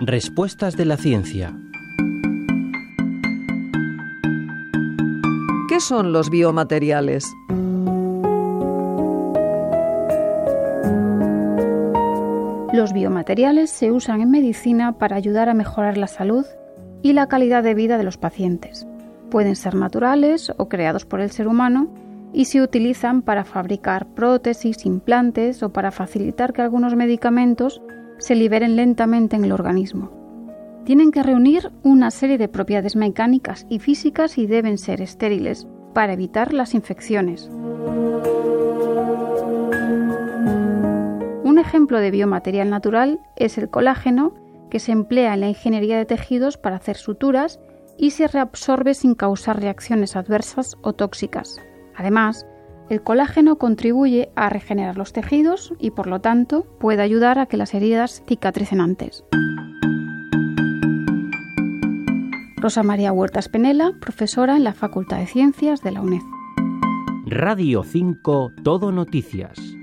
Respuestas de la ciencia. ¿Qué son los biomateriales? Los biomateriales se usan en medicina para ayudar a mejorar la salud y la calidad de vida de los pacientes. Pueden ser naturales o creados por el ser humano y se utilizan para fabricar prótesis, implantes o para facilitar que algunos medicamentos se liberen lentamente en el organismo. Tienen que reunir una serie de propiedades mecánicas y físicas y deben ser estériles para evitar las infecciones. Un ejemplo de biomaterial natural es el colágeno, que se emplea en la ingeniería de tejidos para hacer suturas y se reabsorbe sin causar reacciones adversas o tóxicas. Además, el colágeno contribuye a regenerar los tejidos y por lo tanto puede ayudar a que las heridas cicatricen antes. Rosa María Huertas Penela, profesora en la Facultad de Ciencias de la UNED. Radio 5 Todo Noticias.